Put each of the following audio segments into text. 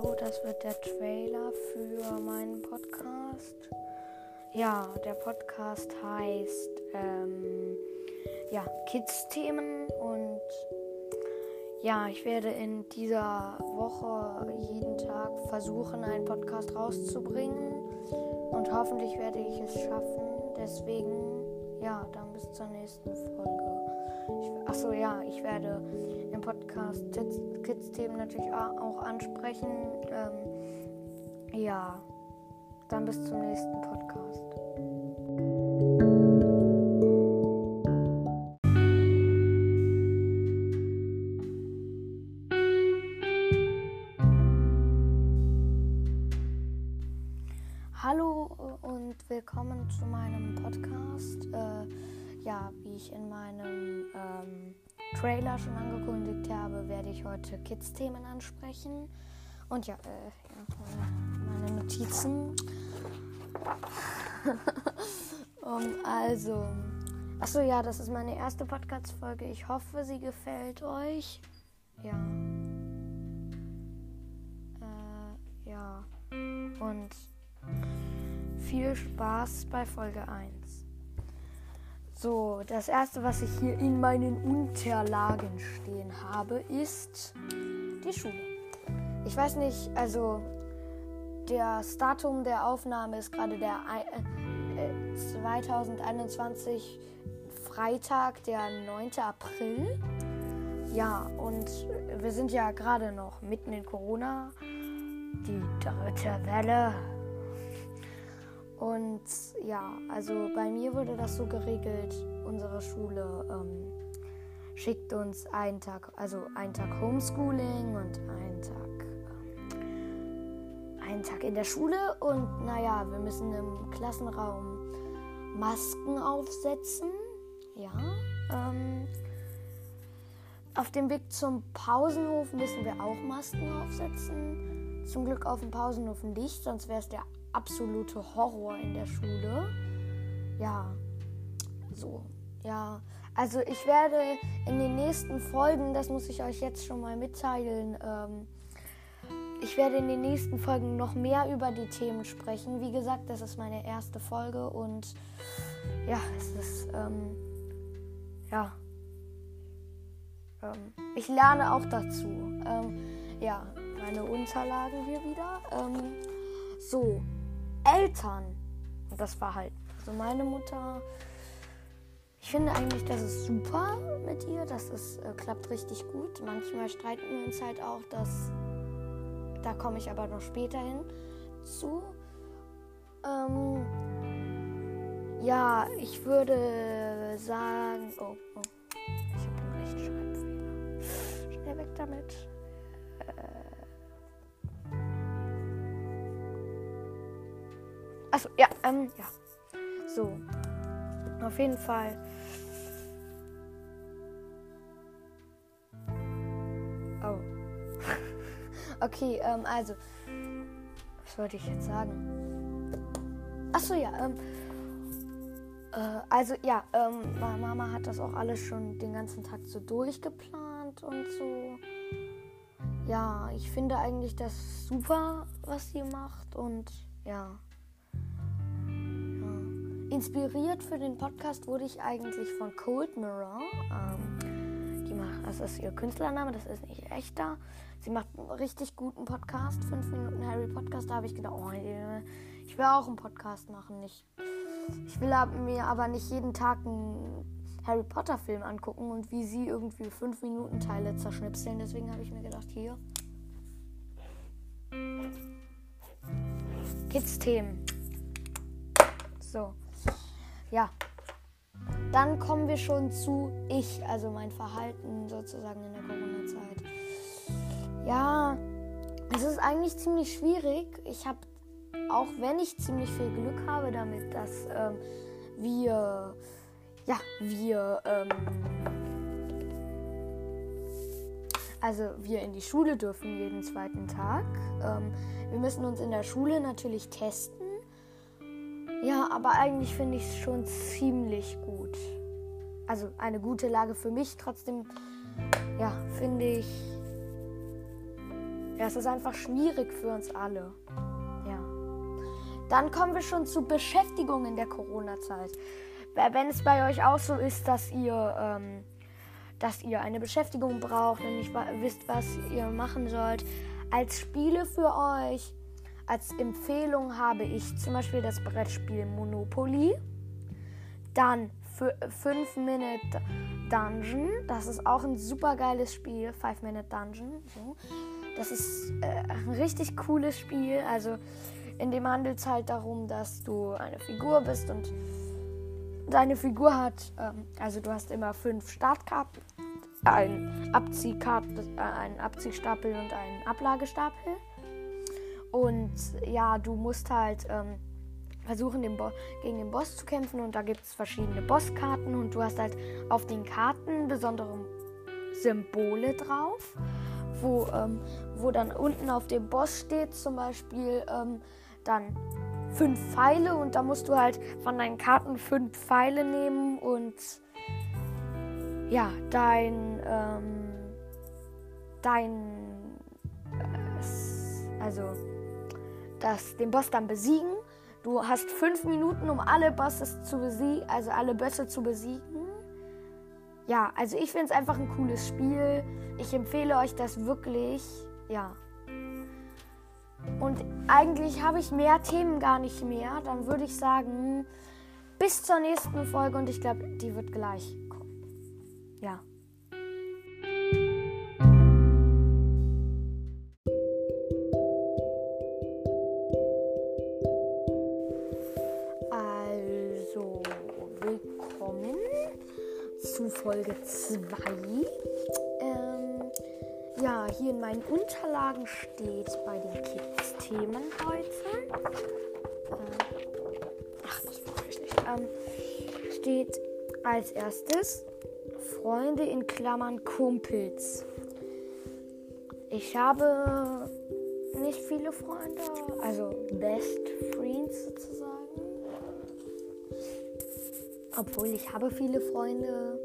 hallo, das wird der Trailer für meinen Podcast. Ja, der Podcast heißt ähm, ja, Kids-Themen und ja, ich werde in dieser Woche jeden Tag versuchen, einen Podcast rauszubringen und hoffentlich werde ich es schaffen. Deswegen, ja, dann bis zur nächsten Folge. Achso, ja, ich werde im Podcast Kids-Themen natürlich auch ansprechen. Ähm, ja, dann bis zum nächsten Podcast. Hallo und willkommen zu meinem Podcast. Äh, ja, wie ich in meinem ähm, Trailer schon angekündigt habe, werde ich heute Kids-Themen ansprechen. Und ja, äh, ja meine, Notizen. um, also, achso, ja, das ist meine erste Podcast-Folge. Ich hoffe, sie gefällt euch. Ja. Äh, ja. Und viel Spaß bei Folge 1. So, das erste, was ich hier in meinen Unterlagen stehen habe, ist die Schule. Ich weiß nicht, also das Datum der Aufnahme ist gerade der äh, 2021 Freitag, der 9. April. Ja, und wir sind ja gerade noch mitten in Corona. Die dritte Welle. Und ja, also bei mir wurde das so geregelt, unsere Schule ähm, schickt uns einen Tag, also einen Tag Homeschooling und einen Tag, ähm, einen Tag in der Schule und naja, wir müssen im Klassenraum Masken aufsetzen. Ja. Ähm, auf dem Weg zum Pausenhof müssen wir auch Masken aufsetzen. Zum Glück auf dem Pausenhof nicht, sonst wäre es der absolute Horror in der Schule. Ja, so, ja. Also ich werde in den nächsten Folgen, das muss ich euch jetzt schon mal mitteilen, ähm, ich werde in den nächsten Folgen noch mehr über die Themen sprechen. Wie gesagt, das ist meine erste Folge und ja, es ist, ähm, ja, ähm, ich lerne auch dazu. Ähm, ja, meine Unterlagen hier wieder. Ähm, so, Eltern. Und das war halt so meine Mutter. Ich finde eigentlich, das ist super mit ihr. Das ist, äh, klappt richtig gut. Manchmal streiten wir uns halt auch, dass. Da komme ich aber noch später hin zu. Ähm, ja, ich würde sagen. Oh, oh. Ich habe einen Rechtschreibfehler. Schnell weg damit. Achso, ja, ähm, ja. So. Auf jeden Fall. Oh. okay, ähm, also. Was wollte ich jetzt sagen? Achso, ja, ähm. Äh, also, ja, ähm, Mama hat das auch alles schon den ganzen Tag so durchgeplant und so. Ja, ich finde eigentlich das super, was sie macht und ja. Inspiriert für den Podcast wurde ich eigentlich von Cold Mirror. Ähm, die macht, das ist ihr Künstlername, das ist nicht echter. Sie macht einen richtig guten Podcast, 5 Minuten Harry Podcast. Da habe ich gedacht, oh, ich will auch einen Podcast machen. Ich, ich will mir aber nicht jeden Tag einen Harry Potter Film angucken und wie sie irgendwie 5 Minuten Teile zerschnipseln. Deswegen habe ich mir gedacht, hier. Kids-Themen. So ja, dann kommen wir schon zu ich, also mein Verhalten sozusagen in der Corona-Zeit. Ja, es ist eigentlich ziemlich schwierig. Ich habe, auch wenn ich ziemlich viel Glück habe damit, dass ähm, wir, ja, wir, ähm, also wir in die Schule dürfen jeden zweiten Tag. Ähm, wir müssen uns in der Schule natürlich testen. Ja, aber eigentlich finde ich es schon ziemlich gut. Also eine gute Lage für mich. Trotzdem, ja, finde ich, Ja, es ist einfach schwierig für uns alle. Ja. Dann kommen wir schon zu Beschäftigung in der Corona-Zeit. Wenn es bei euch auch so ist, dass ihr, ähm, dass ihr eine Beschäftigung braucht und nicht wisst, was ihr machen sollt, als Spiele für euch, als Empfehlung habe ich zum Beispiel das Brettspiel Monopoly. Dann 5 Minute Dungeon. Das ist auch ein super geiles Spiel. 5 Minute Dungeon. So. Das ist äh, ein richtig cooles Spiel. Also in dem handelt es halt darum, dass du eine Figur bist und deine Figur hat, ähm, also du hast immer fünf Startkarten, einen, Abziehkart, äh, einen Abziehstapel und einen Ablagestapel. Und ja, du musst halt ähm, versuchen, den gegen den Boss zu kämpfen. Und da gibt es verschiedene Bosskarten. Und du hast halt auf den Karten besondere Symbole drauf, wo, ähm, wo dann unten auf dem Boss steht zum Beispiel ähm, dann fünf Pfeile. Und da musst du halt von deinen Karten fünf Pfeile nehmen und ja, dein, ähm, dein, äh, also das, den Boss dann besiegen Du hast fünf Minuten, um alle Bosses zu besiegen, also alle Bösse zu besiegen. Ja, also ich finde es einfach ein cooles Spiel. Ich empfehle euch das wirklich. Ja. Und eigentlich habe ich mehr Themen gar nicht mehr. Dann würde ich sagen, bis zur nächsten Folge und ich glaube, die wird gleich kommen. Ja. Folge 2. Ähm, ja, hier in meinen Unterlagen steht bei den Kids-Themen heute. Äh, ach, das brauche ich nicht. Ähm, steht als erstes Freunde in Klammern Kumpels. Ich habe nicht viele Freunde, also Best Friends sozusagen. Obwohl ich habe viele Freunde.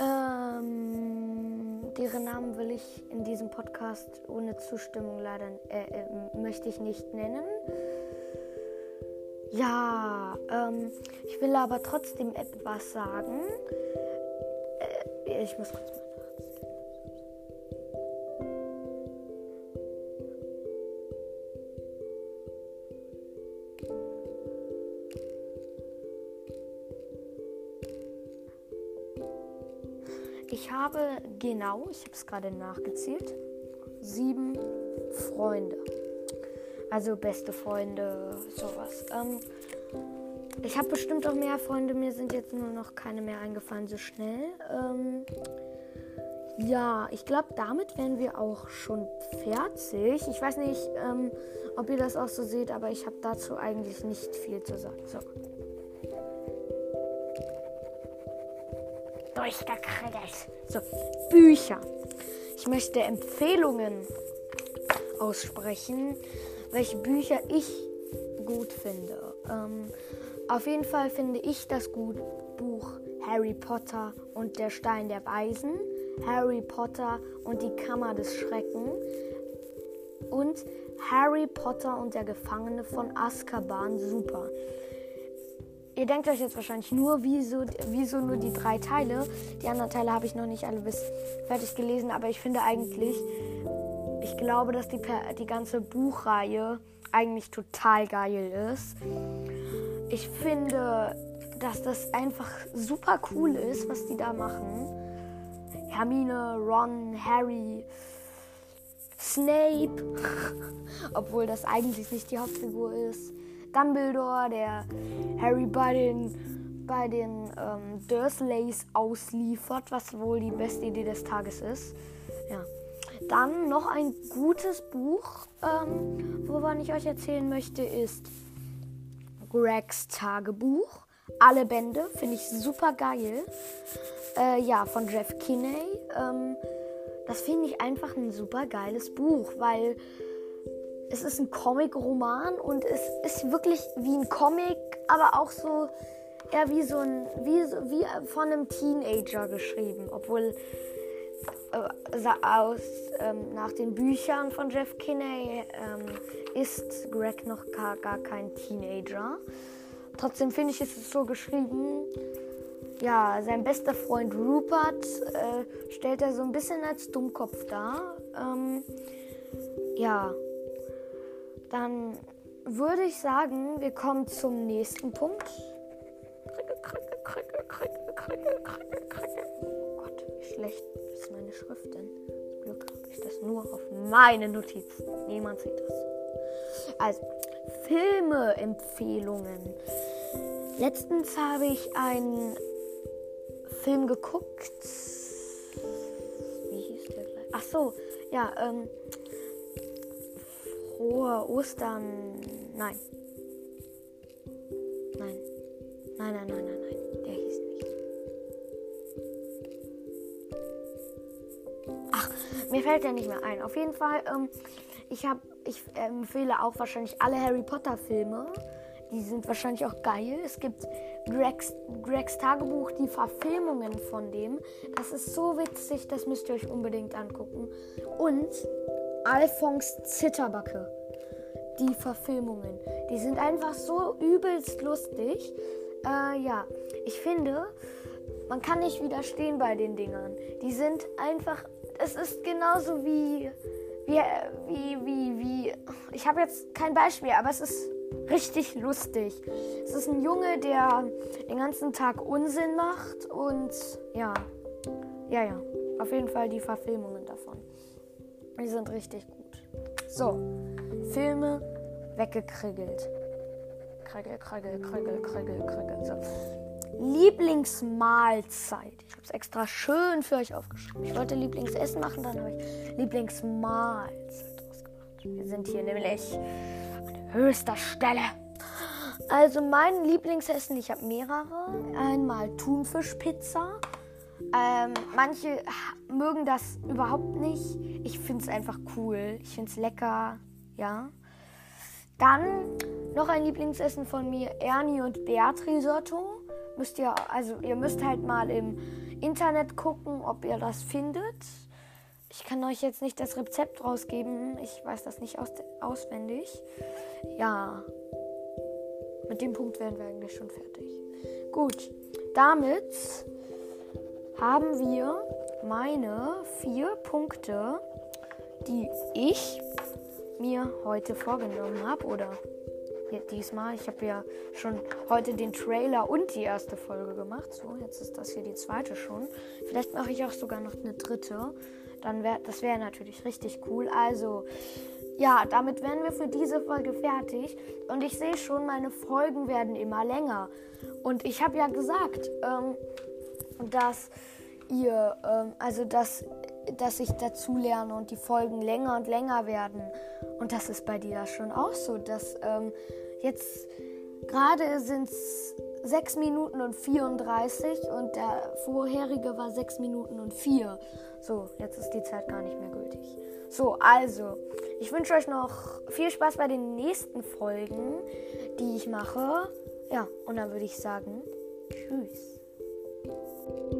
Ähm, deren Namen will ich in diesem Podcast ohne Zustimmung leider äh, äh, möchte ich nicht nennen. Ja, ähm, ich will aber trotzdem etwas sagen. Äh, ich muss kurz mal. Habe genau, ich habe es gerade nachgezählt, sieben Freunde. Also beste Freunde, sowas. Ähm, ich habe bestimmt auch mehr Freunde, mir sind jetzt nur noch keine mehr eingefallen so schnell. Ähm, ja, ich glaube, damit wären wir auch schon fertig. Ich weiß nicht, ähm, ob ihr das auch so seht, aber ich habe dazu eigentlich nicht viel zu sagen. So. Durchgekriegt. So, Bücher. Ich möchte Empfehlungen aussprechen, welche Bücher ich gut finde. Ähm, auf jeden Fall finde ich das gut Buch Harry Potter und der Stein der Weisen, Harry Potter und die Kammer des Schrecken und Harry Potter und der Gefangene von Azkaban super. Ihr denkt euch jetzt wahrscheinlich nur, wieso, wieso nur die drei Teile. Die anderen Teile habe ich noch nicht alle bis fertig gelesen, aber ich finde eigentlich, ich glaube, dass die, die ganze Buchreihe eigentlich total geil ist. Ich finde, dass das einfach super cool ist, was die da machen. Hermine, Ron, Harry, Snape, obwohl das eigentlich nicht die Hauptfigur ist. Dumbledore, der Harry bei den, bei den ähm, Dursleys ausliefert, was wohl die beste Idee des Tages ist. Ja. Dann noch ein gutes Buch, ähm, wovon ich euch erzählen möchte, ist Gregs Tagebuch. Alle Bände finde ich super geil. Äh, ja, von Jeff Kinney. Ähm, das finde ich einfach ein super geiles Buch, weil es ist ein Comic-Roman und es ist wirklich wie ein Comic, aber auch so eher wie so ein, wie, wie von einem Teenager geschrieben. Obwohl äh, aus, ähm, nach den Büchern von Jeff Kinney ähm, ist Greg noch gar, gar kein Teenager. Trotzdem finde ich, es so geschrieben. Ja, sein bester Freund Rupert äh, stellt er so ein bisschen als Dummkopf dar. Ähm, ja, dann würde ich sagen, wir kommen zum nächsten Punkt. Oh Gott, wie schlecht ist meine Schrift denn? Zum Glück habe ich das nur auf meine Notizen. Niemand sieht das. Also, Filme-Empfehlungen. Letztens habe ich einen Film geguckt. Wie hieß der gleich? Ach so, ja, ähm, frohe Ostern. Nein. Nein. Nein, nein, nein, nein, nein. Der hieß nicht. Ach, mir fällt der nicht mehr ein. Auf jeden Fall, ähm, ich habe, ich empfehle auch wahrscheinlich alle Harry Potter Filme. Die sind wahrscheinlich auch geil. Es gibt Gregs, Gregs Tagebuch, die Verfilmungen von dem. Das ist so witzig, das müsst ihr euch unbedingt angucken. Und Alphonse Zitterbacke. Die Verfilmungen. Die sind einfach so übelst lustig. Äh, ja, ich finde, man kann nicht widerstehen bei den Dingern. Die sind einfach. Es ist genauso wie. Wie, wie, wie, wie. Ich habe jetzt kein Beispiel, aber es ist richtig lustig. Es ist ein Junge, der den ganzen Tag Unsinn macht und ja. Ja, ja. Auf jeden Fall die Verfilmungen davon. Die sind richtig gut. So, Filme weggekriegelt. Kriegel, kriegel, kriegel, kriegel, kriegel. So. Lieblingsmahlzeit. Ich habe es extra schön für euch aufgeschrieben. Ich wollte Lieblingsessen machen, dann habe ich Lieblingsmahlzeit rausgemacht. Wir sind hier nämlich an höchster Stelle. Also mein Lieblingsessen, ich habe mehrere. Einmal Thunfischpizza. Ähm, manche mögen das überhaupt nicht. Ich finde es einfach cool. Ich finde es lecker. Ja. Dann noch ein Lieblingsessen von mir, Ernie und Beat Risotto. Müsst ihr, also ihr müsst halt mal im Internet gucken, ob ihr das findet. Ich kann euch jetzt nicht das Rezept rausgeben. Ich weiß das nicht aus auswendig. Ja. Mit dem Punkt wären wir eigentlich schon fertig. Gut. Damit haben wir meine vier Punkte, die ich mir heute vorgenommen habe. Oder diesmal. Ich habe ja schon heute den Trailer und die erste Folge gemacht. So, jetzt ist das hier die zweite schon. Vielleicht mache ich auch sogar noch eine dritte. Dann wäre das wäre natürlich richtig cool. Also ja, damit wären wir für diese Folge fertig. Und ich sehe schon, meine Folgen werden immer länger. Und ich habe ja gesagt, ähm, dass ihr, ähm, also dass, dass ich dazu lerne und die Folgen länger und länger werden. Und das ist bei dir schon auch so, dass ähm, jetzt gerade sind es 6 Minuten und 34 und der vorherige war 6 Minuten und 4. So, jetzt ist die Zeit gar nicht mehr gültig. So, also, ich wünsche euch noch viel Spaß bei den nächsten Folgen, die ich mache. Ja, und dann würde ich sagen, tschüss. Thank you.